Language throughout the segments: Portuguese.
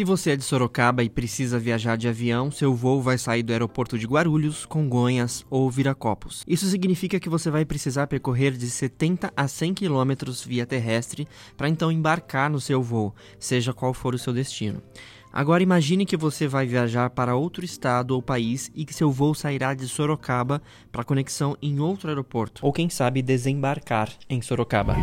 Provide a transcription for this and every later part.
Se você é de Sorocaba e precisa viajar de avião, seu voo vai sair do aeroporto de Guarulhos, Congonhas ou Viracopos. Isso significa que você vai precisar percorrer de 70 a 100 quilômetros via terrestre para então embarcar no seu voo, seja qual for o seu destino. Agora imagine que você vai viajar para outro estado ou país e que seu voo sairá de Sorocaba para conexão em outro aeroporto, ou quem sabe desembarcar em Sorocaba.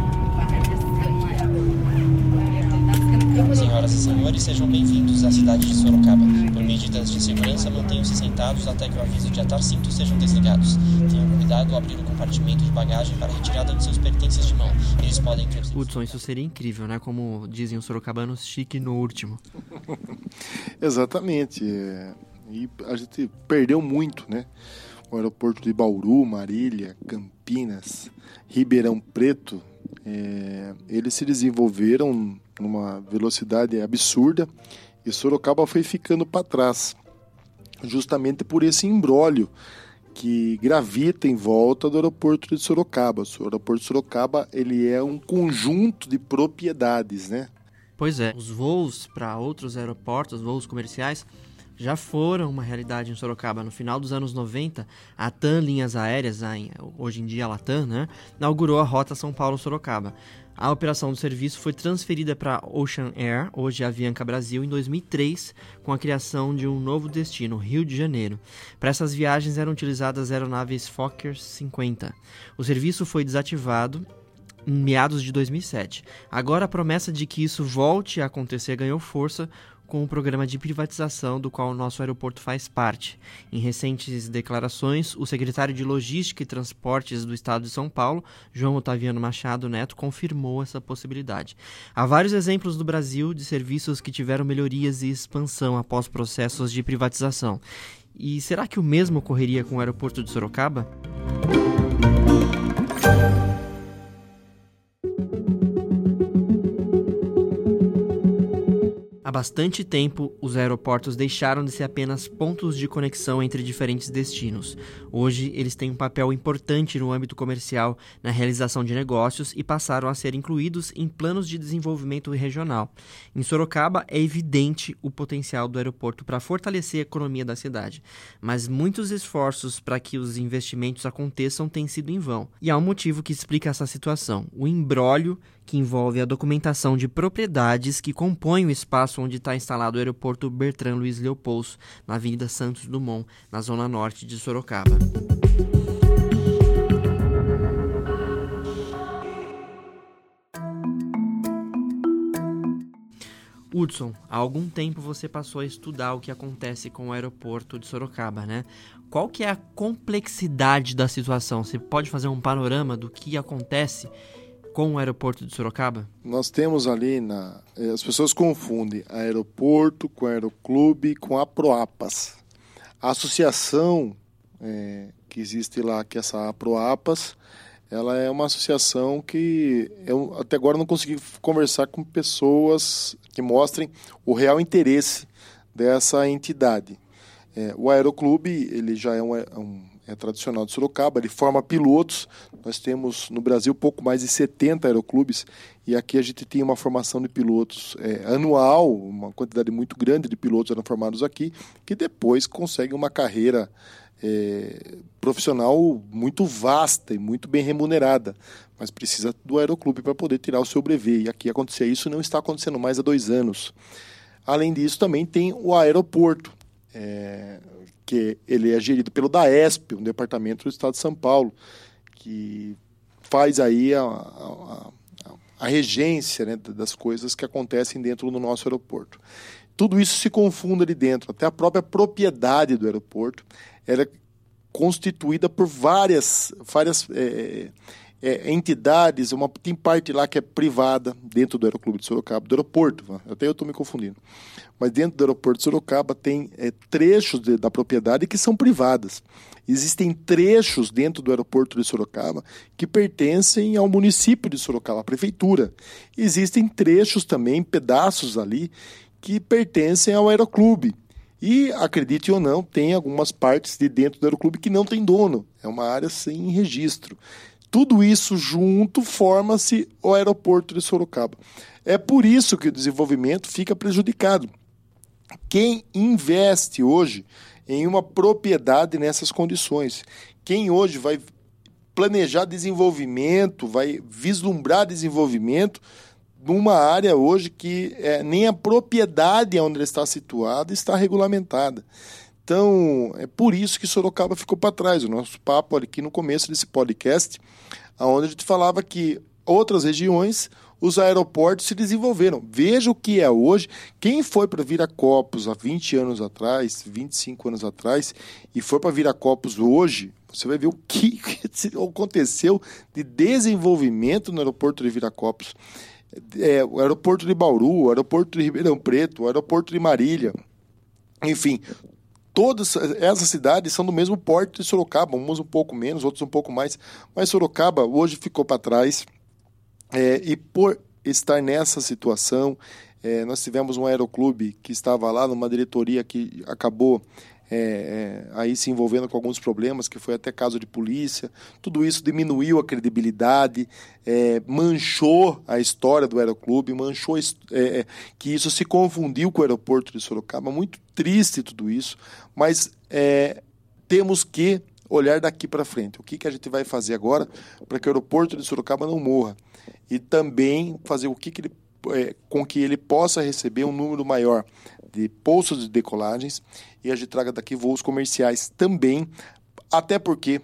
Senhoras e senhores, sejam bem-vindos à cidade de Sorocaba. Por medidas de segurança, mantenham-se sentados até que o aviso de atar cintos sejam desligados. Tenham cuidado ao abrir o compartimento de bagagem para retirada de seus pertences de mão. Eles podem ter... Hudson, isso seria incrível, né? Como dizem os sorocabanos, chique no último. Exatamente. E a gente perdeu muito, né? O aeroporto de Bauru, Marília, Campinas, Ribeirão Preto, é, eles se desenvolveram numa velocidade absurda e Sorocaba foi ficando para trás, justamente por esse embrólio que gravita em volta do aeroporto de Sorocaba. O aeroporto de Sorocaba ele é um conjunto de propriedades, né? Pois é, os voos para outros aeroportos, voos comerciais, já foram uma realidade em Sorocaba. No final dos anos 90, a TAM Linhas Aéreas, hoje em dia a Latam, né, inaugurou a rota São Paulo-Sorocaba. A operação do serviço foi transferida para Ocean Air, hoje Avianca Brasil, em 2003, com a criação de um novo destino, Rio de Janeiro. Para essas viagens eram utilizadas aeronaves Fokker 50. O serviço foi desativado em meados de 2007. Agora a promessa de que isso volte a acontecer ganhou força com o programa de privatização do qual o nosso aeroporto faz parte. Em recentes declarações, o secretário de Logística e Transportes do Estado de São Paulo, João Otaviano Machado Neto, confirmou essa possibilidade. Há vários exemplos do Brasil de serviços que tiveram melhorias e expansão após processos de privatização. E será que o mesmo ocorreria com o aeroporto de Sorocaba? Bastante tempo, os aeroportos deixaram de ser apenas pontos de conexão entre diferentes destinos. Hoje, eles têm um papel importante no âmbito comercial, na realização de negócios e passaram a ser incluídos em planos de desenvolvimento regional. Em Sorocaba, é evidente o potencial do aeroporto para fortalecer a economia da cidade, mas muitos esforços para que os investimentos aconteçam têm sido em vão. E há um motivo que explica essa situação: o embrólio que envolve a documentação de propriedades que compõem o espaço onde está instalado o aeroporto Bertrand Luiz Leopoldo, na Avenida Santos Dumont, na zona norte de Sorocaba. Hudson, há algum tempo você passou a estudar o que acontece com o aeroporto de Sorocaba, né? Qual que é a complexidade da situação? Você pode fazer um panorama do que acontece com o aeroporto de Sorocaba? Nós temos ali na. Eh, as pessoas confundem aeroporto com aeroclube com a Proapas. A associação é, que existe lá, que é essa Proapas, ela é uma associação que eu até agora não consegui conversar com pessoas que mostrem o real interesse dessa entidade. É, o Aeroclube ele já é um, um é tradicional de Sorocaba, ele forma pilotos. Nós temos no Brasil pouco mais de 70 aeroclubes e aqui a gente tem uma formação de pilotos é, anual, uma quantidade muito grande de pilotos eram formados aqui, que depois conseguem uma carreira é, profissional muito vasta e muito bem remunerada, mas precisa do aeroclube para poder tirar o seu brevet. E aqui acontecer isso não está acontecendo mais há dois anos. Além disso, também tem o aeroporto. É, que ele é gerido pelo DAESP, um departamento do Estado de São Paulo, que faz aí a, a, a regência né, das coisas que acontecem dentro do nosso aeroporto. Tudo isso se confunde ali dentro, até a própria propriedade do aeroporto, ela é constituída por várias, várias é, é, entidades, uma, tem parte lá que é privada, dentro do Aeroclube de Sorocaba, do aeroporto, até eu estou me confundindo. Mas dentro do aeroporto de Sorocaba tem é, trechos de, da propriedade que são privadas. Existem trechos dentro do aeroporto de Sorocaba que pertencem ao município de Sorocaba, à prefeitura. Existem trechos também, pedaços ali, que pertencem ao aeroclube. E, acredite ou não, tem algumas partes de dentro do aeroclube que não tem dono. É uma área sem registro. Tudo isso junto forma-se o aeroporto de Sorocaba. É por isso que o desenvolvimento fica prejudicado. quem investe hoje em uma propriedade nessas condições? Quem hoje vai planejar desenvolvimento, vai vislumbrar desenvolvimento numa área hoje que é, nem a propriedade onde ele está situado está regulamentada. Então, é por isso que Sorocaba ficou para trás. O nosso papo aqui no começo desse podcast, onde a gente falava que outras regiões, os aeroportos se desenvolveram. Veja o que é hoje. Quem foi para Viracopos há 20 anos atrás, 25 anos atrás, e foi para Viracopos hoje, você vai ver o que aconteceu de desenvolvimento no aeroporto de Viracopos. É, o aeroporto de Bauru, o aeroporto de Ribeirão Preto, o aeroporto de Marília, enfim, todas essas cidades são do mesmo porte de Sorocaba, umas um pouco menos, outras um pouco mais, mas Sorocaba hoje ficou para trás. É, e por estar nessa situação, é, nós tivemos um aeroclube que estava lá numa diretoria que acabou é, é, aí se envolvendo com alguns problemas, que foi até caso de polícia. Tudo isso diminuiu a credibilidade, é, manchou a história do aeroclube, manchou é, é, que isso se confundiu com o aeroporto de Sorocaba. Muito triste tudo isso, mas é, temos que olhar daqui para frente. O que, que a gente vai fazer agora para que o aeroporto de Sorocaba não morra? E também fazer o que, que ele, com que ele possa receber um número maior de pousas de decolagens e a gente traga daqui voos comerciais também, até porque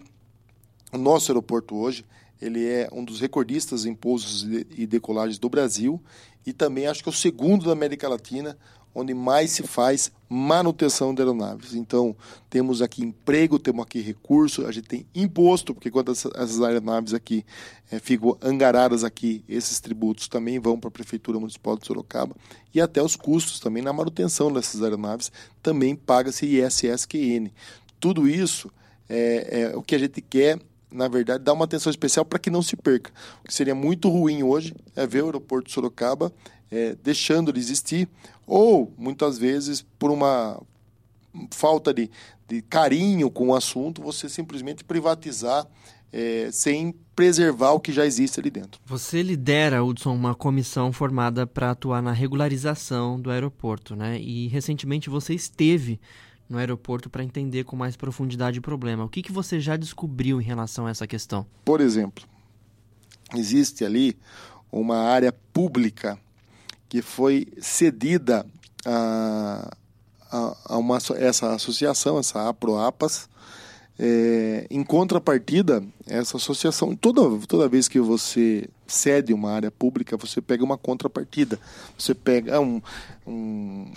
o nosso aeroporto hoje ele é um dos recordistas em pousos e decolagens do Brasil e também acho que é o segundo da América Latina onde mais se faz manutenção de aeronaves. Então, temos aqui emprego, temos aqui recurso, a gente tem imposto, porque quando essas aeronaves aqui é, ficam angaradas aqui, esses tributos também vão para a Prefeitura Municipal de Sorocaba, e até os custos também na manutenção dessas aeronaves também paga-se ISSQN. Tudo isso é, é o que a gente quer na verdade, dar uma atenção especial para que não se perca. O que seria muito ruim hoje é ver o aeroporto de Sorocaba é, deixando de existir, ou muitas vezes por uma falta de, de carinho com o assunto, você simplesmente privatizar é, sem preservar o que já existe ali dentro. Você lidera, Hudson, uma comissão formada para atuar na regularização do aeroporto, né? E recentemente você esteve no aeroporto para entender com mais profundidade o problema. O que, que você já descobriu em relação a essa questão? Por exemplo, existe ali uma área pública que foi cedida a, a, a uma, essa associação, essa APROAPAS, é, em contrapartida, essa associação, toda, toda vez que você cede uma área pública, você pega uma contrapartida. Você pega um, um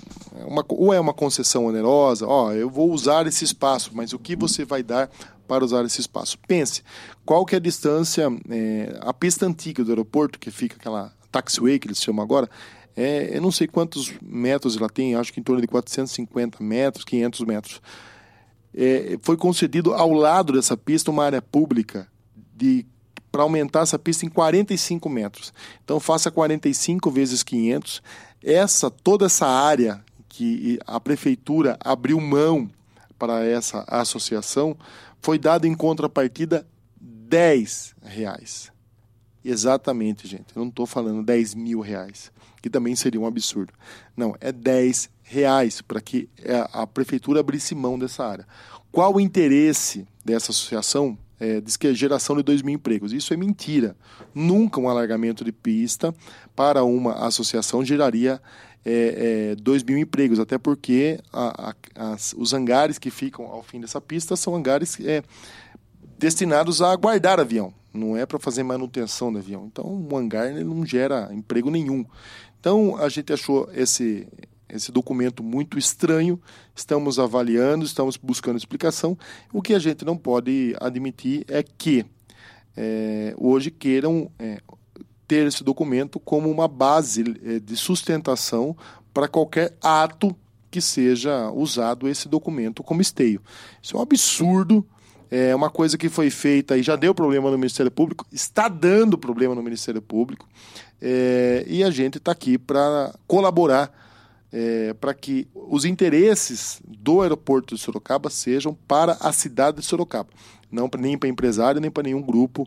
uma, ou é uma concessão onerosa, ó, eu vou usar esse espaço, mas o que você vai dar para usar esse espaço? Pense, qual que é a distância, é, a pista antiga do aeroporto, que fica aquela taxiway que eles chamam agora, é, eu não sei quantos metros ela tem, acho que em torno de 450 metros, 500 metros. É, foi concedido ao lado dessa pista uma área pública de para aumentar essa pista em 45 metros. Então faça 45 vezes 500. Essa toda essa área que a prefeitura abriu mão para essa associação foi dada em contrapartida 10 reais. Exatamente, gente. Eu não estou falando 10 mil reais que também seria um absurdo. Não, é 10 reais para que é, a prefeitura abrisse mão dessa área. Qual o interesse dessa associação? É, diz que é geração de 2 mil empregos. Isso é mentira. Nunca um alargamento de pista para uma associação geraria é, é, 2 mil empregos, até porque a, a, as, os hangares que ficam ao fim dessa pista são hangares é, destinados a guardar avião, não é para fazer manutenção do avião. Então, um hangar não gera emprego nenhum. Então, a gente achou esse, esse documento muito estranho, estamos avaliando, estamos buscando explicação. O que a gente não pode admitir é que é, hoje queiram é, ter esse documento como uma base é, de sustentação para qualquer ato que seja usado esse documento como esteio. Isso é um absurdo, é uma coisa que foi feita e já deu problema no Ministério Público, está dando problema no Ministério Público. É, e a gente está aqui para colaborar é, para que os interesses do aeroporto de Sorocaba sejam para a cidade de Sorocaba, não pra, nem para empresário nem para nenhum grupo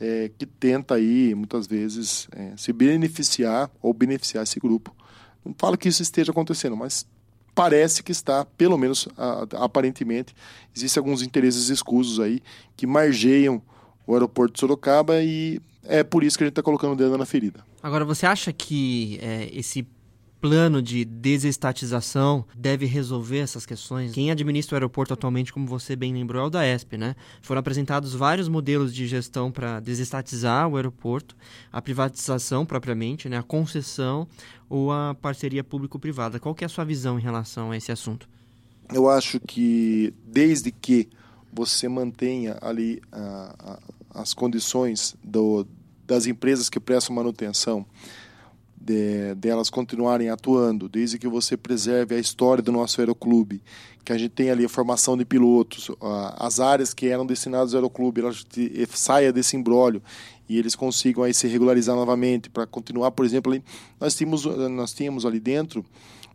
é, que tenta aí muitas vezes é, se beneficiar ou beneficiar esse grupo. Não falo que isso esteja acontecendo, mas parece que está, pelo menos aparentemente, existem alguns interesses escusos aí que margeiam o aeroporto de Sorocaba e é por isso que a gente está colocando o dedo na ferida. Agora, você acha que é, esse plano de desestatização deve resolver essas questões? Quem administra o aeroporto atualmente, como você bem lembrou, é o da ESP, né? Foram apresentados vários modelos de gestão para desestatizar o aeroporto, a privatização propriamente, né? a concessão ou a parceria público-privada. Qual que é a sua visão em relação a esse assunto? Eu acho que desde que você mantenha ali as condições do, das empresas que prestam manutenção, de, delas continuarem atuando, desde que você preserve a história do nosso aeroclube, que a gente tem ali a formação de pilotos, as áreas que eram destinadas ao aeroclube, elas saia desse embrólio e eles consigam aí se regularizar novamente para continuar, por exemplo, ali, nós tínhamos nós tínhamos ali dentro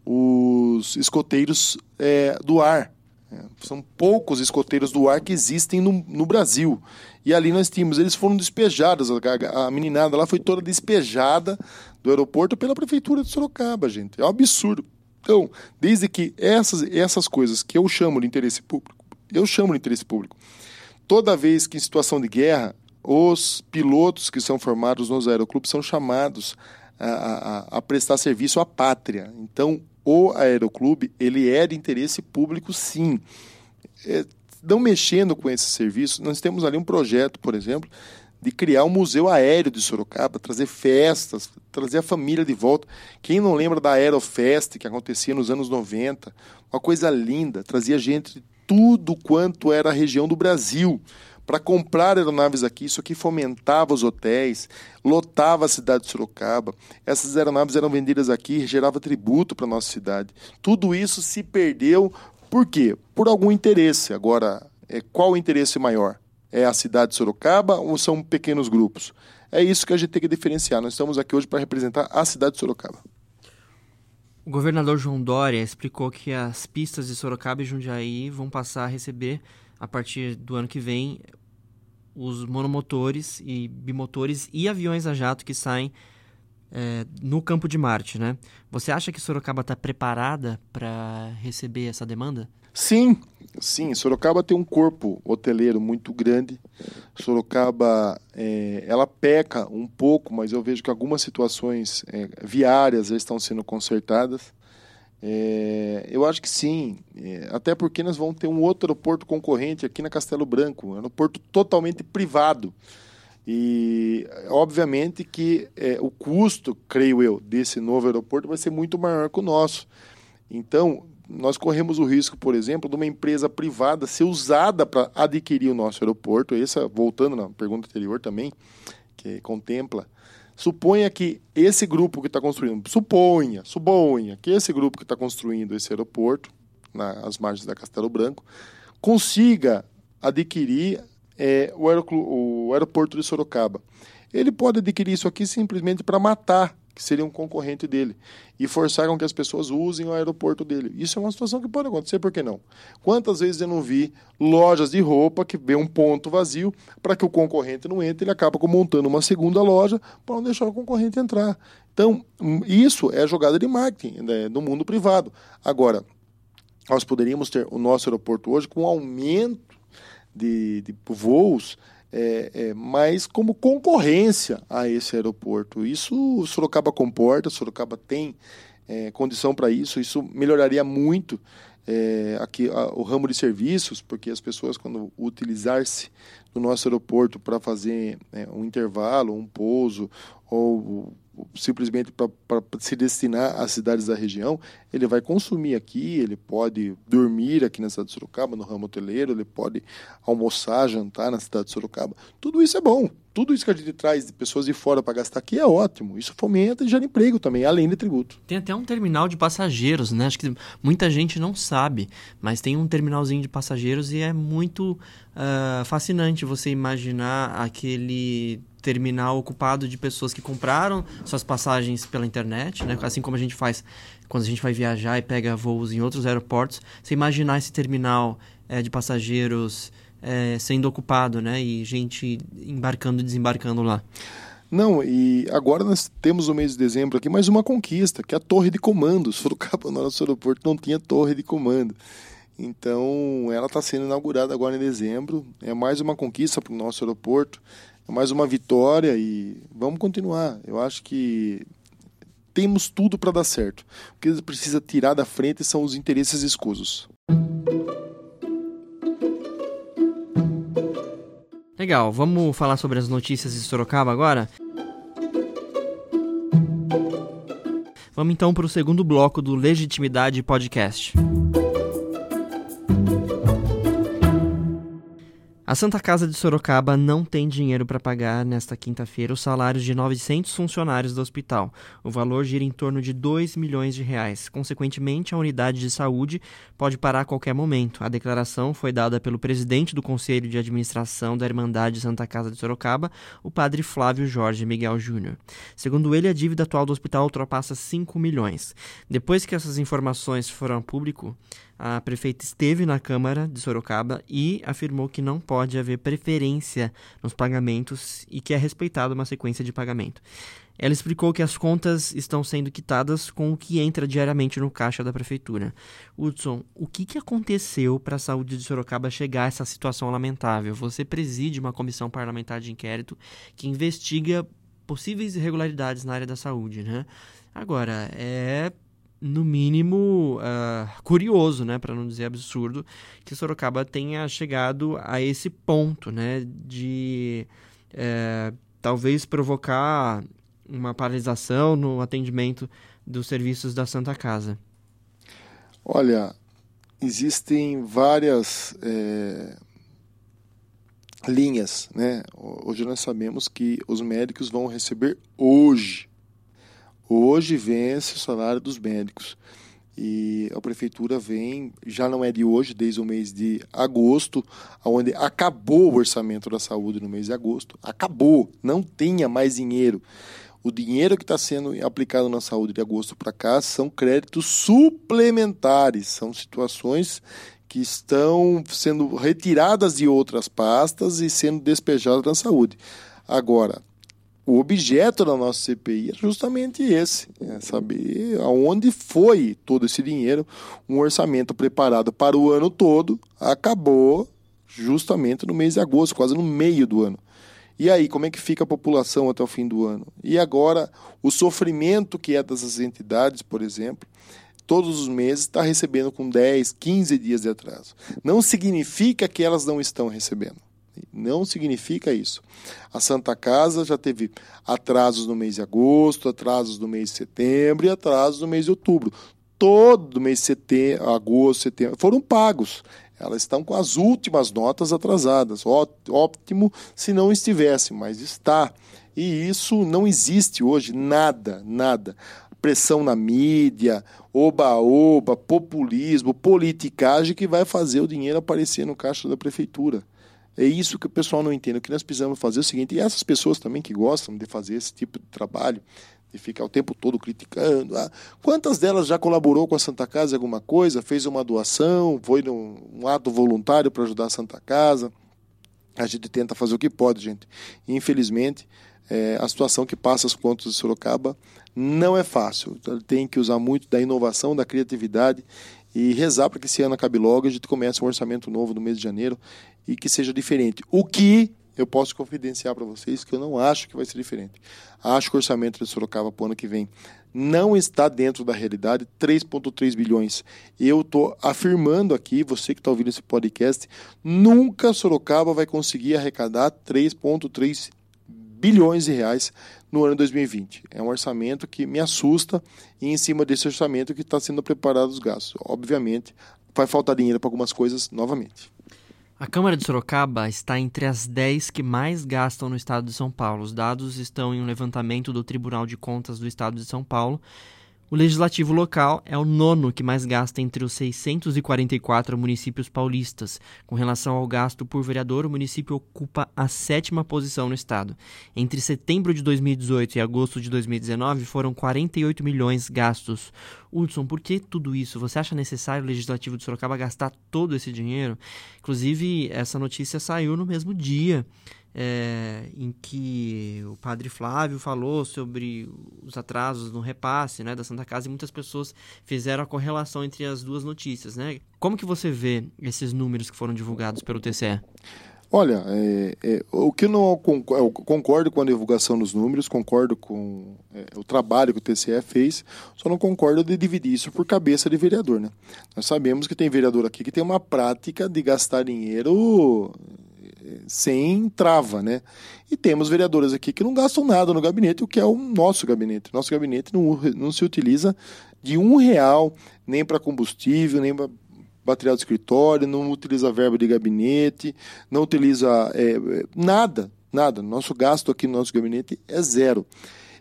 os escoteiros é, do ar, é, são poucos escoteiros do ar que existem no, no, Brasil. E ali nós tínhamos, eles foram despejados, a, a meninada lá foi toda despejada do aeroporto pela prefeitura de Sorocaba, gente. É um absurdo. Então, desde que essas, essas coisas que eu chamo de interesse público, eu chamo de interesse público, toda vez que em situação de guerra, os pilotos que são formados nos aeroclubes são chamados a, a, a prestar serviço à pátria. Então, o aeroclube ele é de interesse público, sim. É, não mexendo com esse serviço, nós temos ali um projeto, por exemplo, de criar um museu aéreo de Sorocaba, trazer festas, trazer a família de volta. Quem não lembra da Aerofest que acontecia nos anos 90? Uma coisa linda, trazia gente de tudo quanto era a região do Brasil para comprar aeronaves aqui. Isso aqui fomentava os hotéis, lotava a cidade de Sorocaba. Essas aeronaves eram vendidas aqui, gerava tributo para nossa cidade. Tudo isso se perdeu por quê? Por algum interesse. Agora, é, qual o interesse maior? É a cidade de Sorocaba ou são pequenos grupos? É isso que a gente tem que diferenciar. Nós estamos aqui hoje para representar a cidade de Sorocaba. O governador João Dória explicou que as pistas de Sorocaba e Jundiaí vão passar a receber, a partir do ano que vem, os monomotores e bimotores e aviões a jato que saem é, no campo de Marte, né? Você acha que Sorocaba está preparada para receber essa demanda? Sim, sim. Sorocaba tem um corpo hoteleiro muito grande. Sorocaba, é, ela peca um pouco, mas eu vejo que algumas situações é, viárias estão sendo consertadas. É, eu acho que sim, é, até porque nós vamos ter um outro aeroporto concorrente aqui na Castelo Branco, um aeroporto totalmente privado. E obviamente que é, o custo, creio eu, desse novo aeroporto vai ser muito maior que o nosso. Então, nós corremos o risco, por exemplo, de uma empresa privada ser usada para adquirir o nosso aeroporto. Essa, voltando na pergunta anterior também, que contempla Suponha que esse grupo que está construindo, suponha, suponha que esse grupo que está construindo esse aeroporto, nas margens da Castelo Branco, consiga adquirir é, o, o aeroporto de Sorocaba. Ele pode adquirir isso aqui simplesmente para matar que seria um concorrente dele, e forçar com que as pessoas usem o aeroporto dele. Isso é uma situação que pode acontecer, por que não? Quantas vezes eu não vi lojas de roupa que vê um ponto vazio para que o concorrente não entre, ele acaba montando uma segunda loja para não deixar o concorrente entrar. Então, isso é jogada de marketing né, no mundo privado. Agora, nós poderíamos ter o nosso aeroporto hoje com um aumento de, de voos é, é, mas como concorrência a esse aeroporto. Isso Sorocaba comporta, Sorocaba tem é, condição para isso, isso melhoraria muito é, aqui a, o ramo de serviços, porque as pessoas, quando utilizar-se do nosso aeroporto para fazer é, um intervalo, um pouso, ou simplesmente para se destinar às cidades da região, ele vai consumir aqui, ele pode dormir aqui na cidade de Sorocaba, no ramo hoteleiro, ele pode almoçar, jantar na cidade de Sorocaba. Tudo isso é bom. Tudo isso que a gente traz de pessoas de fora para gastar aqui é ótimo. Isso fomenta e gera emprego também, além de tributo. Tem até um terminal de passageiros, né? Acho que muita gente não sabe, mas tem um terminalzinho de passageiros e é muito uh, fascinante você imaginar aquele terminal ocupado de pessoas que compraram suas passagens pela internet, né? Assim como a gente faz quando a gente vai viajar e pega voos em outros aeroportos. Você imaginar esse terminal é, de passageiros é, sendo ocupado, né? E gente embarcando e desembarcando lá. Não, e agora nós temos no mês de dezembro aqui mais uma conquista, que é a torre de comando. Sorocaba, no nosso aeroporto, não tinha torre de comando. Então, ela está sendo inaugurada agora em dezembro. É mais uma conquista para o nosso aeroporto, mais uma vitória e vamos continuar. Eu acho que temos tudo para dar certo. O que precisa tirar da frente são os interesses escusos. Legal, vamos falar sobre as notícias de Sorocaba agora? Vamos então para o segundo bloco do Legitimidade Podcast. A Santa Casa de Sorocaba não tem dinheiro para pagar nesta quinta-feira os salários de 900 funcionários do hospital. O valor gira em torno de 2 milhões de reais. Consequentemente, a unidade de saúde pode parar a qualquer momento. A declaração foi dada pelo presidente do Conselho de Administração da Irmandade Santa Casa de Sorocaba, o padre Flávio Jorge Miguel Júnior. Segundo ele, a dívida atual do hospital ultrapassa 5 milhões. Depois que essas informações foram a público, a prefeita esteve na Câmara de Sorocaba e afirmou que não pode haver preferência nos pagamentos e que é respeitada uma sequência de pagamento. Ela explicou que as contas estão sendo quitadas com o que entra diariamente no caixa da prefeitura. Hudson, o que, que aconteceu para a saúde de Sorocaba chegar a essa situação lamentável? Você preside uma comissão parlamentar de inquérito que investiga possíveis irregularidades na área da saúde, né? Agora, é no mínimo uh, curioso, né, para não dizer absurdo, que Sorocaba tenha chegado a esse ponto, né, de uh, talvez provocar uma paralisação no atendimento dos serviços da Santa Casa. Olha, existem várias é, linhas, né? Hoje nós sabemos que os médicos vão receber hoje Hoje vence o salário dos médicos. E a prefeitura vem, já não é de hoje, desde o mês de agosto, onde acabou o orçamento da saúde no mês de agosto. Acabou, não tinha mais dinheiro. O dinheiro que está sendo aplicado na saúde de agosto para cá são créditos suplementares, são situações que estão sendo retiradas de outras pastas e sendo despejadas na saúde. Agora, o objeto da nossa CPI é justamente esse: é saber aonde foi todo esse dinheiro. Um orçamento preparado para o ano todo acabou justamente no mês de agosto, quase no meio do ano. E aí, como é que fica a população até o fim do ano? E agora, o sofrimento que é dessas entidades, por exemplo, todos os meses está recebendo com 10, 15 dias de atraso. Não significa que elas não estão recebendo. Não significa isso. A Santa Casa já teve atrasos no mês de agosto, atrasos no mês de setembro e atrasos no mês de outubro. Todo mês de setembro, agosto, setembro foram pagos. Elas estão com as últimas notas atrasadas. Ótimo se não estivesse, mas está. E isso não existe hoje, nada, nada. Pressão na mídia, oba-oba, populismo, politicagem que vai fazer o dinheiro aparecer no caixa da prefeitura. É isso que o pessoal não entende. O que nós precisamos fazer é o seguinte, e essas pessoas também que gostam de fazer esse tipo de trabalho, de ficar o tempo todo criticando. Ah, quantas delas já colaborou com a Santa Casa em alguma coisa, fez uma doação, foi num um ato voluntário para ajudar a Santa Casa? A gente tenta fazer o que pode, gente. infelizmente, é, a situação que passa as contas de Sorocaba não é fácil. Tem que usar muito da inovação, da criatividade e rezar para que esse ano acabe logo e a gente comece um orçamento novo no mês de janeiro e que seja diferente. O que eu posso confidenciar para vocês que eu não acho que vai ser diferente. Acho que o orçamento de Sorocaba para o ano que vem não está dentro da realidade, 3,3 bilhões. Eu estou afirmando aqui, você que está ouvindo esse podcast, nunca Sorocaba vai conseguir arrecadar 3,3 bilhões de reais no ano 2020. É um orçamento que me assusta e em cima desse orçamento que está sendo preparado os gastos. Obviamente, vai faltar dinheiro para algumas coisas novamente. A Câmara de Sorocaba está entre as 10 que mais gastam no estado de São Paulo. Os dados estão em um levantamento do Tribunal de Contas do estado de São Paulo, O legislativo local é o nono que mais gasta entre os 644 municípios paulistas. Com relação ao gasto por vereador, o município ocupa a sétima posição no estado. Entre setembro de 2018 e agosto de 2019 foram 48 milhões gastos. Hudson, por que tudo isso? Você acha necessário o legislativo de Sorocaba gastar todo esse dinheiro? Inclusive, essa notícia saiu no mesmo dia é, em que o padre Flávio falou sobre os atrasos no repasse né, da Santa Casa e muitas pessoas fizeram a correlação entre as duas notícias. Né? Como que você vê esses números que foram divulgados pelo TCE? Olha, é, é, o que não eu concordo com a divulgação dos números, concordo com é, o trabalho que o TCE fez, só não concordo de dividir isso por cabeça de vereador, né? Nós sabemos que tem vereador aqui que tem uma prática de gastar dinheiro sem trava, né? E temos vereadores aqui que não gastam nada no gabinete, o que é o nosso gabinete. Nosso gabinete não, não se utiliza de um real nem para combustível, nem para material de escritório, não utiliza verba de gabinete, não utiliza é, nada, nada. Nosso gasto aqui no nosso gabinete é zero.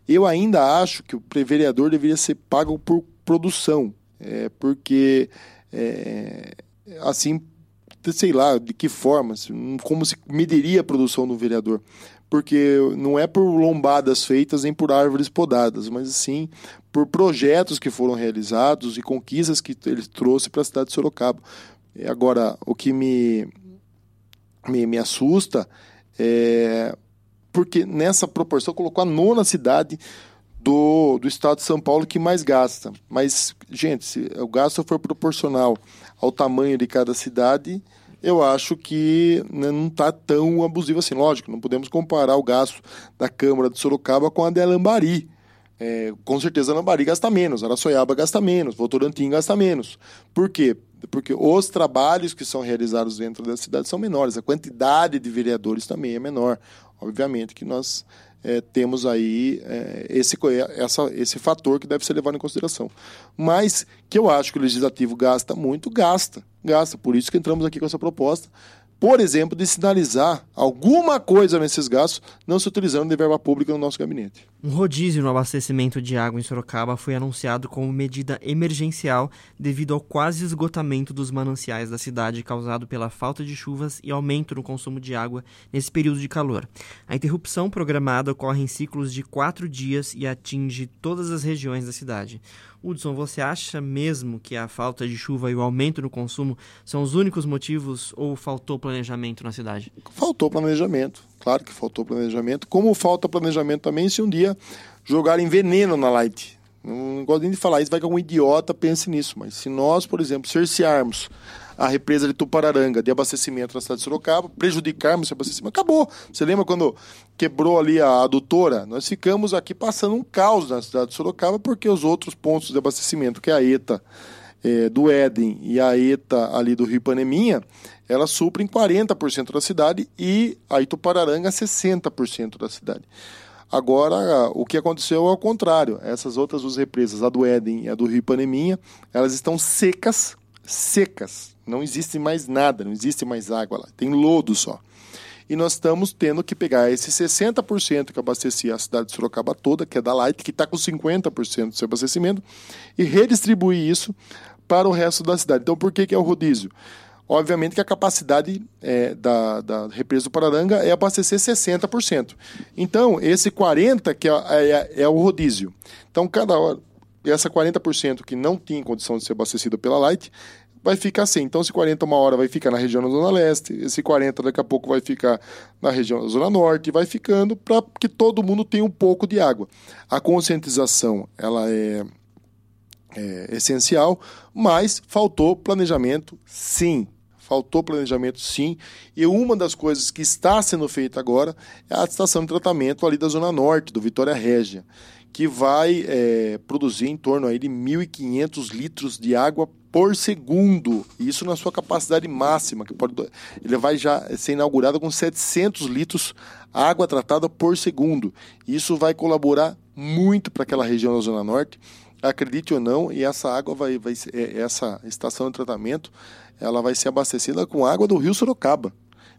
Eu ainda acho que o vereador deveria ser pago por produção, é, porque é, assim sei lá, de que forma, como se mediria a produção do vereador. Porque não é por lombadas feitas nem por árvores podadas, mas sim por projetos que foram realizados e conquistas que ele trouxe para a cidade de Sorocaba. Agora, o que me, me, me assusta é porque nessa proporção colocou a nona cidade do, do estado de São Paulo que mais gasta. Mas, gente, se o gasto for proporcional ao tamanho de cada cidade, eu acho que né, não está tão abusivo assim. Lógico, não podemos comparar o gasto da Câmara de Sorocaba com a de Alambari. É, com certeza Lambari gasta menos, Araçoiaba gasta menos, Votorantim gasta menos. Por quê? Porque os trabalhos que são realizados dentro da cidade são menores, a quantidade de vereadores também é menor. Obviamente que nós é, temos aí é, esse, essa, esse fator que deve ser levado em consideração. Mas que eu acho que o legislativo gasta muito, gasta, gasta. Por isso que entramos aqui com essa proposta por exemplo, de sinalizar alguma coisa nesses gastos não se utilizando de verba pública no nosso gabinete. Um rodízio no abastecimento de água em Sorocaba foi anunciado como medida emergencial devido ao quase esgotamento dos mananciais da cidade causado pela falta de chuvas e aumento no consumo de água nesse período de calor. A interrupção programada ocorre em ciclos de quatro dias e atinge todas as regiões da cidade. Hudson, você acha mesmo que a falta de chuva e o aumento no consumo são os únicos motivos ou faltou planejamento na cidade? Faltou planejamento, claro que faltou planejamento. Como falta planejamento também se um dia jogarem veneno na Light. Não gosto nem de falar isso, vai que algum idiota pense nisso, mas se nós, por exemplo, cercearmos a represa de Tupararanga de abastecimento na cidade de Sorocaba, prejudicarmos esse abastecimento. Acabou. Você lembra quando quebrou ali a adutora? Nós ficamos aqui passando um caos na cidade de Sorocaba porque os outros pontos de abastecimento, que é a ETA é, do Éden e a ETA ali do Rio Paneminha, elas suprem 40% da cidade e a Itupararanga 60% da cidade. Agora, o que aconteceu é o contrário. Essas outras duas represas, a do Éden e a do Rio Paneminha, elas estão secas, secas. Não existe mais nada, não existe mais água lá. Tem lodo só. E nós estamos tendo que pegar esse 60% que abastecia a cidade de Sorocaba toda, que é da Light, que está com 50% do seu abastecimento, e redistribuir isso para o resto da cidade. Então, por que, que é o rodízio? Obviamente que a capacidade é, da, da represa do Pararanga é abastecer 60%. Então, esse 40% que é, é, é o rodízio. Então, cada hora, essa 40% que não tinha condição de ser abastecida pela Light, vai ficar assim. Então, se 40 uma hora vai ficar na região da Zona Leste, esse 40 daqui a pouco vai ficar na região da Zona Norte, vai ficando para que todo mundo tenha um pouco de água. A conscientização, ela é, é essencial, mas faltou planejamento, sim. Faltou planejamento, sim. E uma das coisas que está sendo feita agora é a estação de tratamento ali da Zona Norte, do Vitória Régia, que vai é, produzir em torno aí de 1.500 litros de água por segundo. Isso na sua capacidade máxima, que pode, ele vai já ser inaugurado com 700 litros água tratada por segundo. Isso vai colaborar muito para aquela região da Zona Norte. Acredite ou não, e essa água vai, vai é, essa estação de tratamento, ela vai ser abastecida com água do Rio Sorocaba.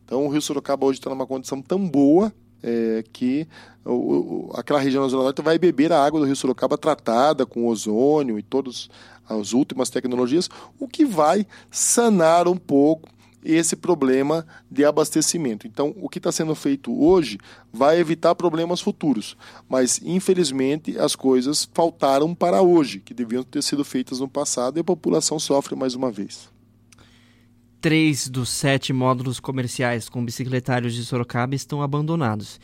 Então o Rio Sorocaba hoje está numa condição tão boa é, que o, o, aquela região Norte vai beber a água do Rio Sorocaba tratada com ozônio e todas as últimas tecnologias, o que vai sanar um pouco esse problema de abastecimento. Então, o que está sendo feito hoje vai evitar problemas futuros, mas infelizmente as coisas faltaram para hoje, que deviam ter sido feitas no passado e a população sofre mais uma vez. Três dos sete módulos comerciais com bicicletários de Sorocaba estão abandonados.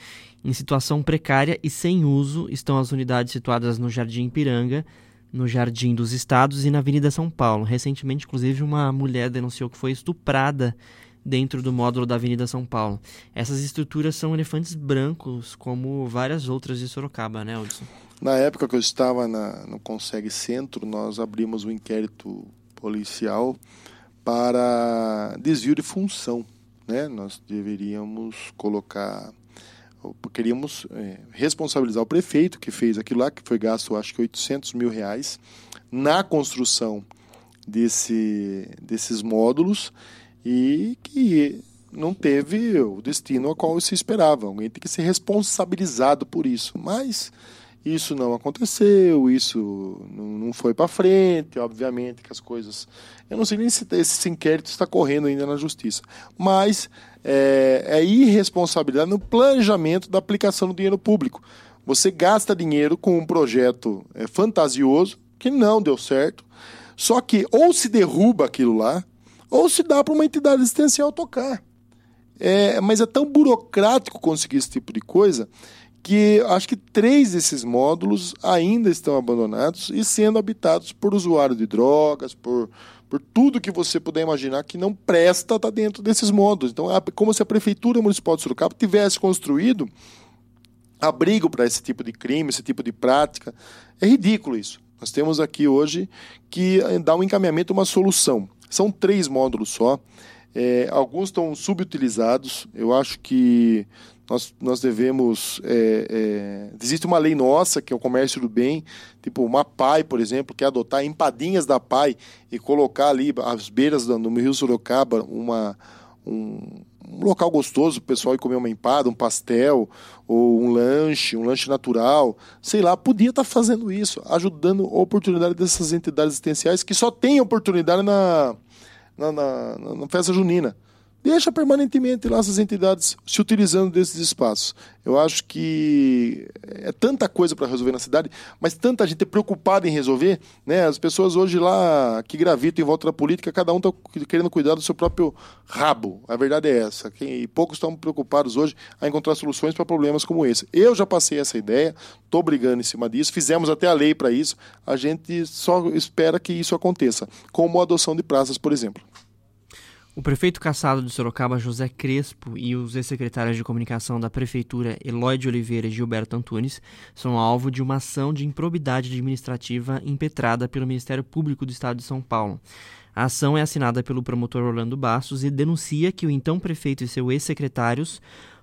Em situação precária e sem uso estão as unidades situadas no Jardim Piranga, no Jardim dos Estados e na Avenida São Paulo. Recentemente, inclusive, uma mulher denunciou que foi estuprada dentro do módulo da Avenida São Paulo. Essas estruturas são elefantes brancos, como várias outras de Sorocaba, né, Hudson? Na época que eu estava na, no Consegue Centro, nós abrimos um inquérito policial para desvio de função. Né? Nós deveríamos colocar queríamos é, responsabilizar o prefeito que fez aquilo lá, que foi gasto acho que 800 mil reais na construção desse, desses módulos e que não teve o destino a qual se esperava. Alguém tem que ser responsabilizado por isso. Mas isso não aconteceu, isso não foi para frente, obviamente que as coisas. Eu não sei nem se esse inquérito está correndo ainda na justiça, mas é, é irresponsabilidade no planejamento da aplicação do dinheiro público. Você gasta dinheiro com um projeto é, fantasioso que não deu certo, só que ou se derruba aquilo lá, ou se dá para uma entidade assistencial tocar. É, mas é tão burocrático conseguir esse tipo de coisa que acho que três desses módulos ainda estão abandonados e sendo habitados por usuários de drogas, por, por tudo que você puder imaginar que não presta está dentro desses módulos. Então, é como se a Prefeitura Municipal de Sorocaba tivesse construído abrigo para esse tipo de crime, esse tipo de prática. É ridículo isso. Nós temos aqui hoje que eh, dar um encaminhamento, uma solução. São três módulos só. É, alguns estão subutilizados. Eu acho que nós, nós devemos. É, é, existe uma lei nossa, que é o comércio do bem, tipo uma PAI, por exemplo, que é adotar empadinhas da PAI e colocar ali às beiras do, Rio Sorocaba uma, um, um local gostoso o pessoal ir comer uma empada, um pastel, ou um lanche, um lanche natural, sei lá, podia estar tá fazendo isso, ajudando a oportunidade dessas entidades existenciais que só têm oportunidade na, na, na, na festa junina deixa permanentemente lá essas entidades se utilizando desses espaços. Eu acho que é tanta coisa para resolver na cidade, mas tanta gente preocupada em resolver, né? As pessoas hoje lá que gravitam em volta da política, cada um está querendo cuidar do seu próprio rabo. A verdade é essa. E poucos estão preocupados hoje a encontrar soluções para problemas como esse. Eu já passei essa ideia, estou brigando em cima disso, fizemos até a lei para isso. A gente só espera que isso aconteça, como a adoção de praças, por exemplo. O prefeito caçado de Sorocaba, José Crespo, e os ex-secretários de comunicação da prefeitura, Eloy de Oliveira e Gilberto Antunes, são alvo de uma ação de improbidade administrativa impetrada pelo Ministério Público do Estado de São Paulo. A ação é assinada pelo promotor Orlando Bastos e denuncia que o então prefeito e seus ex-secretários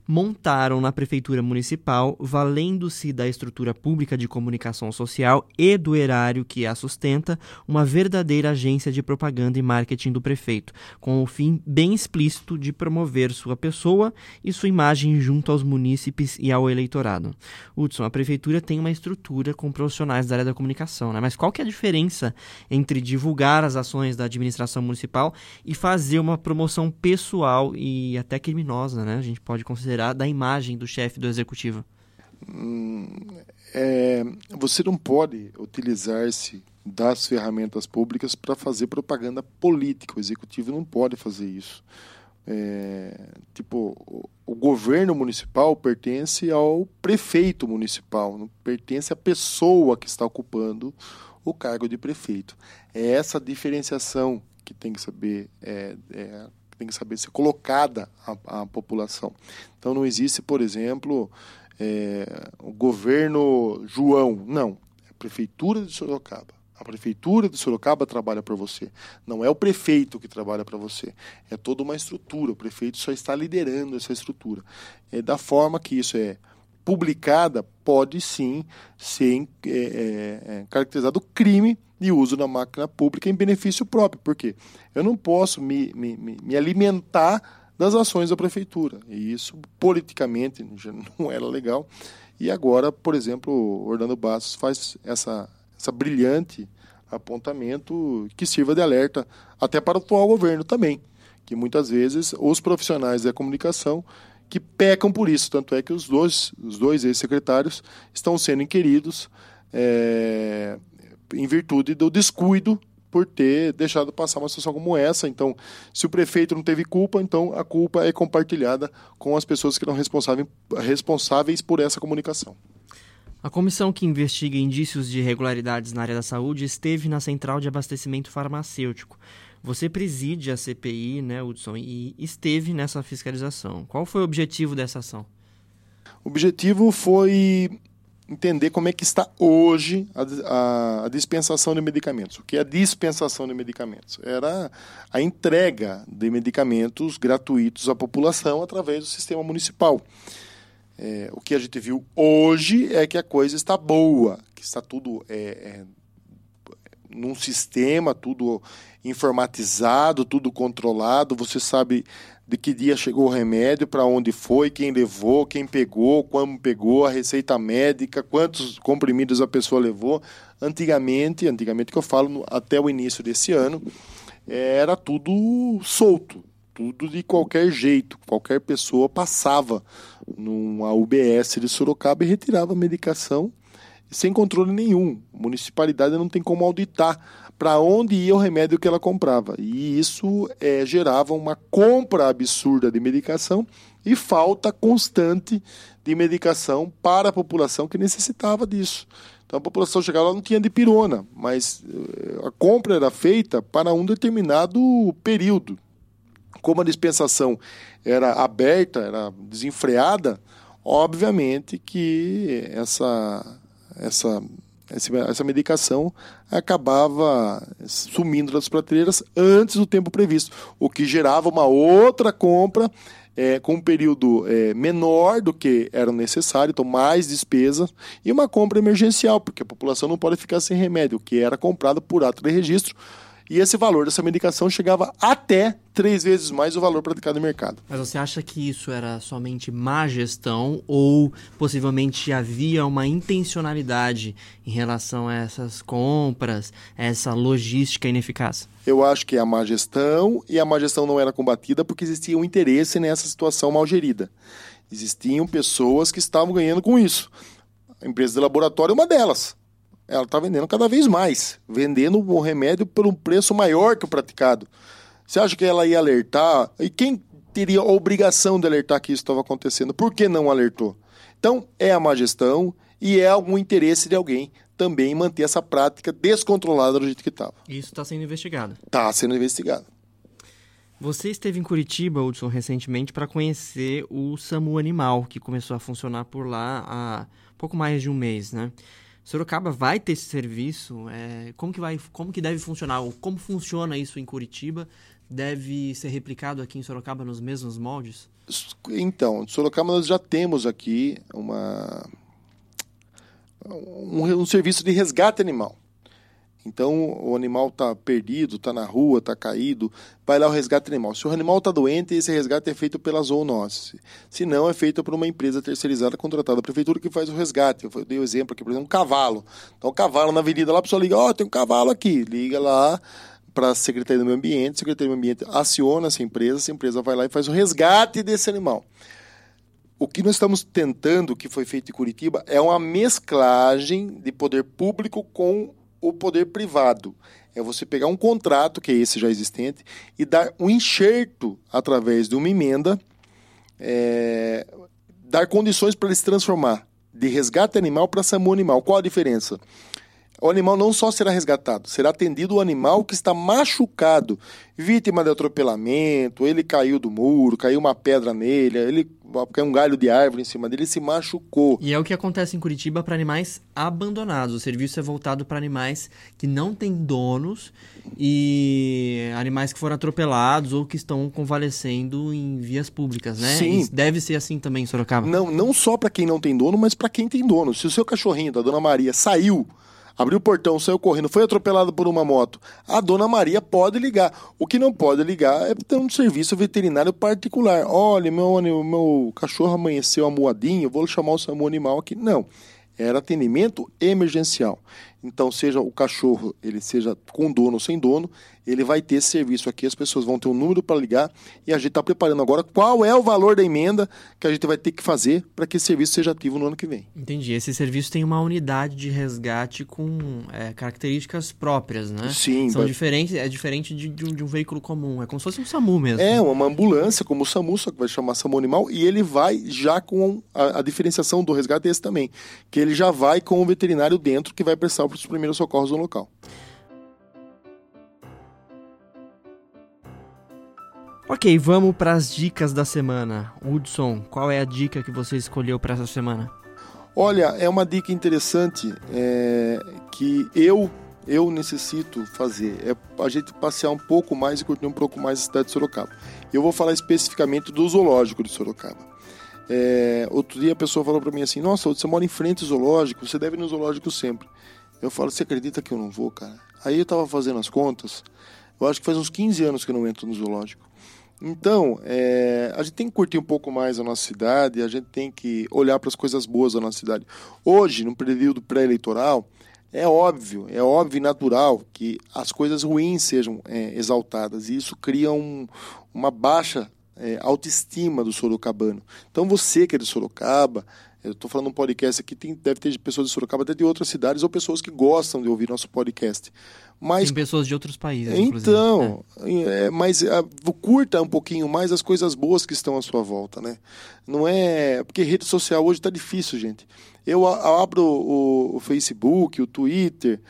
montaram na prefeitura municipal, valendo-se da estrutura pública de comunicação social e do erário que a sustenta, uma verdadeira agência de propaganda e marketing do prefeito, com o fim bem explícito de promover sua pessoa e sua imagem junto aos munícipes e ao eleitorado. Hudson, a prefeitura tem uma estrutura com profissionais da área da comunicação, né? mas qual que é a diferença entre divulgar as ações da administração municipal e fazer uma promoção pessoal e até criminosa, né? A gente pode considerar da imagem do chefe do executivo? Hum, é, você não pode utilizar-se das ferramentas públicas para fazer propaganda política. O executivo não pode fazer isso. É, tipo, o, o, governo municipal pertence ao prefeito municipal, não pertence à pessoa que está ocupando o cargo de prefeito. É essa diferenciação que tem que saber é, é, tem que saber ser colocada à, população. Então não existe, por exemplo, é, o governo João. Não. É a prefeitura de Sorocaba. A prefeitura de Sorocaba trabalha para você. Não é o prefeito que trabalha para você. É toda uma estrutura. O prefeito só está liderando essa estrutura. É da forma que isso é publicada, pode sim ser é, é, é caracterizado crime de uso da máquina pública em benefício próprio. Por quê? Eu não posso me, me, me alimentar das ações da prefeitura. E isso, politicamente, não era legal. E agora, por exemplo, Orlando Bastos faz essa, essa brilhante apontamento que sirva de alerta até para o atual governo também, que muitas vezes os profissionais da comunicação que pecam por isso, tanto é que os dois, os dois ex-secretários estão sendo inquiridos é, em virtude do descuido por ter deixado passar uma situação como essa. Então, se o prefeito não teve culpa, então a culpa é compartilhada com as pessoas que eram responsáveis, responsáveis por essa comunicação. A comissão que investiga indícios de irregularidades na área da saúde esteve na central de abastecimento farmacêutico. Você preside a CPI, né, Hudson, e esteve nessa fiscalização. Qual foi o objetivo dessa ação? O objetivo foi entender como é que está hoje a, a, dispensação de medicamentos. O que é a dispensação de medicamentos? Era a entrega de medicamentos gratuitos à população através do sistema municipal. É, o que a gente viu hoje é que a coisa está boa, que está tudo é, é, num sistema, tudo informatizado, tudo controlado. Você sabe de que dia chegou o remédio, para onde foi, quem levou, quem pegou, como pegou, a receita médica, quantos comprimidos a pessoa levou. Antigamente, antigamente que eu falo, até o início desse ano, era tudo solto, tudo de qualquer jeito. Qualquer pessoa passava numa UBS de Sorocaba e retirava a medicação sem controle nenhum. A municipalidade não tem como auditar para onde ia o remédio que ela comprava. E isso é, gerava uma compra absurda de medicação e falta constante de medicação para a população que necessitava disso. Então a população chegava lá não tinha de pirona, mas eh, a compra era feita para um determinado período como a dispensação era aberta, era desenfreada, obviamente que essa, essa, essa medicação acabava sumindo das prateleiras antes do tempo previsto, o que gerava uma outra compra é, com um período é, menor do que era necessário, então mais despesa, e uma compra emergencial, porque a população não pode ficar sem remédio, que era comprado por ato de registro e esse valor dessa medicação chegava até três vezes mais o valor praticado no mercado. Mas você acha que isso era somente má gestão ou possivelmente havia uma intencionalidade em relação a essas compras, essa logística ineficaz? Eu acho que é a má gestão e a má gestão não era combatida porque existia um interesse nessa situação mal gerida. Existiam pessoas que estavam ganhando com isso. A empresa de laboratório é uma delas ela está vendendo cada vez mais, vendendo o remédio por um preço maior que o praticado. Você acha que ela ia alertar? E quem teria a obrigação de alertar que isso estava acontecendo? Por que não alertou? Então, é a má gestão e é algum interesse de alguém também manter essa prática descontrolada do jeito que estava. Isso está sendo investigado. Está sendo investigado. Você esteve em Curitiba, Hudson, recentemente para conhecer o SAMU Animal, que começou a funcionar por lá há pouco mais de um mês, né? Sorocaba vai ter esse serviço? É, como que vai, como que deve funcionar? Ou como funciona isso em Curitiba? Deve ser replicado aqui em Sorocaba nos mesmos moldes? Então, em Sorocaba nós já temos aqui uma um, um serviço de resgate animal. Então, o animal está perdido, está na rua, está caído, vai lá o resgate animal. Se o animal está doente, esse resgate é feito pela zoonose. Se não, é feito por uma empresa terceirizada contratada da prefeitura que faz o resgate. Eu dei o um exemplo aqui, por exemplo, um cavalo. Então, o cavalo na avenida lá, a pessoa liga, ó, oh, tem um cavalo aqui. Liga lá para a Secretaria do Meio Ambiente, a Secretaria do Meio Ambiente aciona essa empresa, essa empresa vai lá e faz o resgate desse animal. O que nós estamos tentando, que foi feito em Curitiba, é uma mesclagem de poder público com o poder privado. É você pegar um contrato, que é esse já existente, e dar um enxerto através de uma emenda, é, dar condições para ele se transformar de resgate animal para SAMU animal. Qual a diferença? O animal não só será resgatado, será atendido o animal que está machucado, vítima de atropelamento, ele caiu do muro, caiu uma pedra nele, ele caiu um galho de árvore em cima dele, ele se machucou. E é o que acontece em Curitiba para animais abandonados. O serviço é voltado para animais que não têm donos e animais que foram atropelados ou que estão convalescendo em vias públicas, né? Sim. E deve ser assim também em Sorocaba. Não, não só para quem não tem dono, mas para quem tem dono. Se o seu cachorrinho da Dona Maria saiu abriu o portão, saiu correndo, foi atropelado por uma moto, a dona Maria pode ligar. O que não pode ligar é ter um serviço veterinário particular. Olha, meu, meu cachorro amanheceu amuadinho, vou chamar o SAMU animal aqui. Não. Era atendimento emergencial. Então, seja o cachorro, ele seja com dono ou sem dono, ele vai ter esse serviço aqui, as pessoas vão ter um número para ligar e a gente está preparando agora qual é o valor da emenda que a gente vai ter que fazer para que esse serviço seja ativo no ano que vem. Entendi. Esse serviço tem uma unidade de resgate com é, características próprias, né? Sim. São diferentes, é diferente de, de, um, de, um, veículo comum, é como se fosse um SAMU mesmo. É, uma ambulância como o SAMU, só que vai chamar SAMU Animal e ele vai já com a, a diferenciação do resgate esse também, que ele já vai com o veterinário dentro que vai prestar os primeiros socorros no local. Ok, vamos para as dicas da semana. Hudson, qual é a dica que você escolheu para essa semana? Olha, é uma dica interessante é, que eu eu necessito fazer é a gente passear um pouco mais e curtir um pouco mais a cidade de Sorocaba. Eu vou falar especificamente do zoológico de Sorocaba. É, outro dia a pessoa falou para mim assim: Nossa, você mora em frente ao zoológico, você deve ir no zoológico sempre. Eu falo: Você acredita que eu não vou, cara? Aí eu tava fazendo as contas. Eu acho que faz uns 15 anos que eu não entro no zoológico. Então, é, a gente tem que curtir um pouco mais a nossa cidade, a gente tem que olhar para as coisas boas da nossa cidade. Hoje, no período pré-eleitoral, é óbvio, é óbvio e natural que as coisas ruins sejam é, exaltadas e isso cria um, uma baixa é, autoestima do sorocabano. Então, você que é de Sorocaba, eu estou falando um podcast aqui, tem, deve ter pessoas de Sorocaba, até de outras cidades, ou pessoas que gostam de ouvir nosso podcast. Mas, tem pessoas de outros países, Então, é. É, mas a, ah, curta um pouquinho mais as coisas boas que estão à sua volta, né? Não é... Porque rede social hoje está difícil, gente. Eu abro o, o Facebook, o Twitter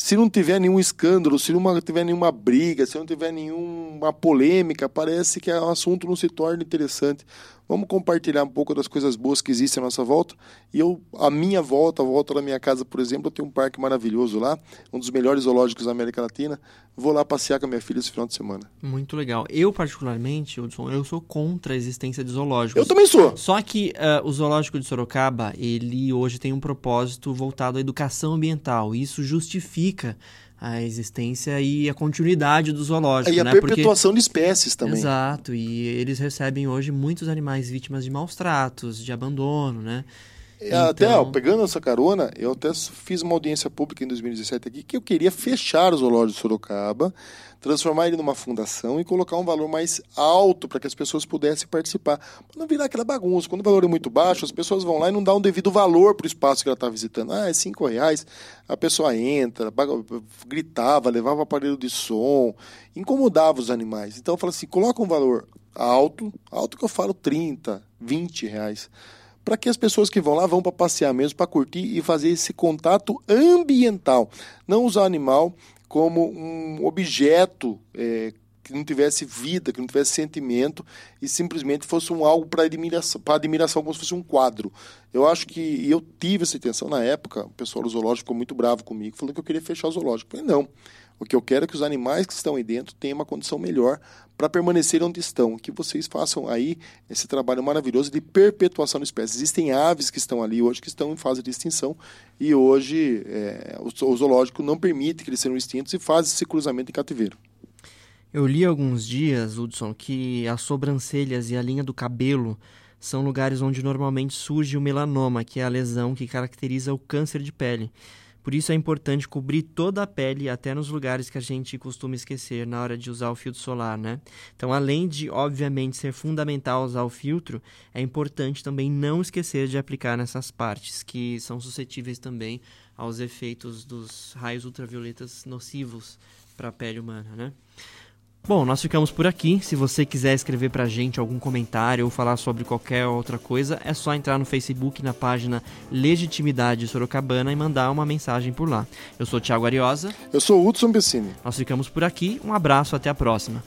se não tiver nenhum escândalo, se não tiver nenhuma briga, se não tiver nenhuma polêmica, parece que o assunto não se torna interessante. Vamos compartilhar um pouco das coisas boas que existem à nossa volta. E eu, a minha volta, a volta da minha casa, por exemplo, eu tenho um parque maravilhoso lá, um dos melhores zoológicos da América Latina. Vou lá passear com a minha filha esse final de semana. Muito legal. Eu, particularmente, Hudson, eu sou contra a existência de zoológicos. Eu também sou. Só que uh, o zoológico de Sorocaba, ele hoje tem um propósito voltado à educação ambiental. Isso justifica a existência e a continuidade do zoológico. E a né? perpetuação Porque... de espécies também. Exato, e eles recebem hoje muitos animais vítimas de maus tratos, de abandono, né? Então... Até, ó, pegando essa carona, eu até fiz uma audiência pública em 2017 aqui que eu queria fechar o zoológico de Sorocaba, transformar ele numa fundação e colocar um valor mais alto para que as pessoas pudessem participar. Para não virar aquela bagunça. Quando o valor é muito baixo, as pessoas vão lá e não dão um devido valor para o espaço que ela está visitando. Ah, é cinco reais. A pessoa entra, gritava, levava aparelho de som, incomodava os animais. Então eu falo assim, coloca um valor alto, alto que eu falo 30, 20 reais para que as pessoas que vão lá vão para passear mesmo, para curtir e fazer esse contato ambiental. Não usar animal como um objeto é, que não tivesse vida, que não tivesse sentimento e simplesmente fosse um algo para admiração, para admiração como se fosse um quadro. Eu acho que eu tive essa intenção na época, o pessoal do zoológico ficou muito bravo comigo, falando que eu queria fechar o zoológico. Eu falei, não. O que eu quero é que os animais que estão aí dentro tenham uma condição melhor para permanecer onde estão. Que vocês façam aí esse trabalho maravilhoso de perpetuação de espécies. Existem aves que estão ali hoje que estão em fase de extinção e hoje é, o zoológico não permite que eles sejam extintos e faz esse cruzamento em cativeiro. Eu li alguns dias, Hudson, que as sobrancelhas e a linha do cabelo são lugares onde normalmente surge o melanoma, que é a lesão que caracteriza o câncer de pele. Por isso é importante cobrir toda a pele, até nos lugares que a gente costuma esquecer na hora de usar o filtro solar, né? Então, além de, obviamente, ser fundamental usar o filtro, é importante também não esquecer de aplicar nessas partes que são suscetíveis também aos efeitos dos raios ultravioletas nocivos para a pele humana, né? Bom, nós ficamos por aqui. Se você quiser escrever pra gente algum comentário ou falar sobre qualquer outra coisa, é só entrar no Facebook na página Legitimidade Sorocabana e mandar uma mensagem por lá. Eu sou Thiago Ariosa. Eu sou Hudson Bessini. Nós ficamos por aqui. Um abraço, até a próxima.